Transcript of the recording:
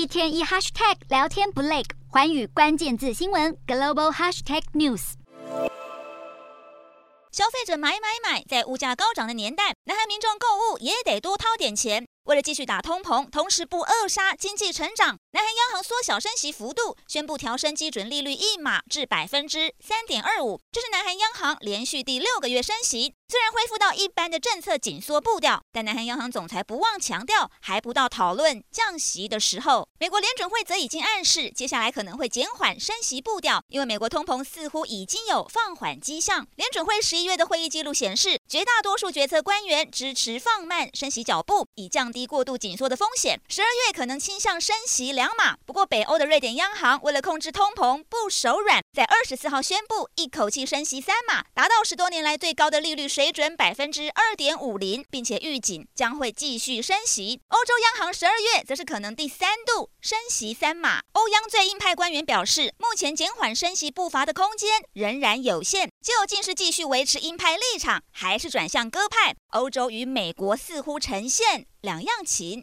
一天一 hashtag 聊天不累，环宇关键字新闻 global hashtag news。消费者买买买，在物价高涨的年代，南韩民众购物也得多掏点钱。为了继续打通膨，同时不扼杀经济成长，南韩央行缩小升息幅度，宣布调升基准利率一码至百分之三点二五，这是南韩央行连续第六个月升息。虽然恢复到一般的政策紧缩步调，但南韩央行总裁不忘强调，还不到讨论降息的时候。美国联准会则已经暗示，接下来可能会减缓升息步调，因为美国通膨似乎已经有放缓迹象。联准会十一月的会议记录显示，绝大多数决策官员支持放慢升息脚步，以降低过度紧缩的风险。十二月可能倾向升息两码。不过，北欧的瑞典央行为了控制通膨，不手软，在二十四号宣布一口气升息三码，达到十多年来最高的利率水。准百分之二点五零，并且预警将会继续升息。欧洲央行十二月则是可能第三度升息三码。欧央最鹰派官员表示，目前减缓升息步伐的空间仍然有限，究竟是继续维持鹰派立场，还是转向鸽派？欧洲与美国似乎呈现两样情。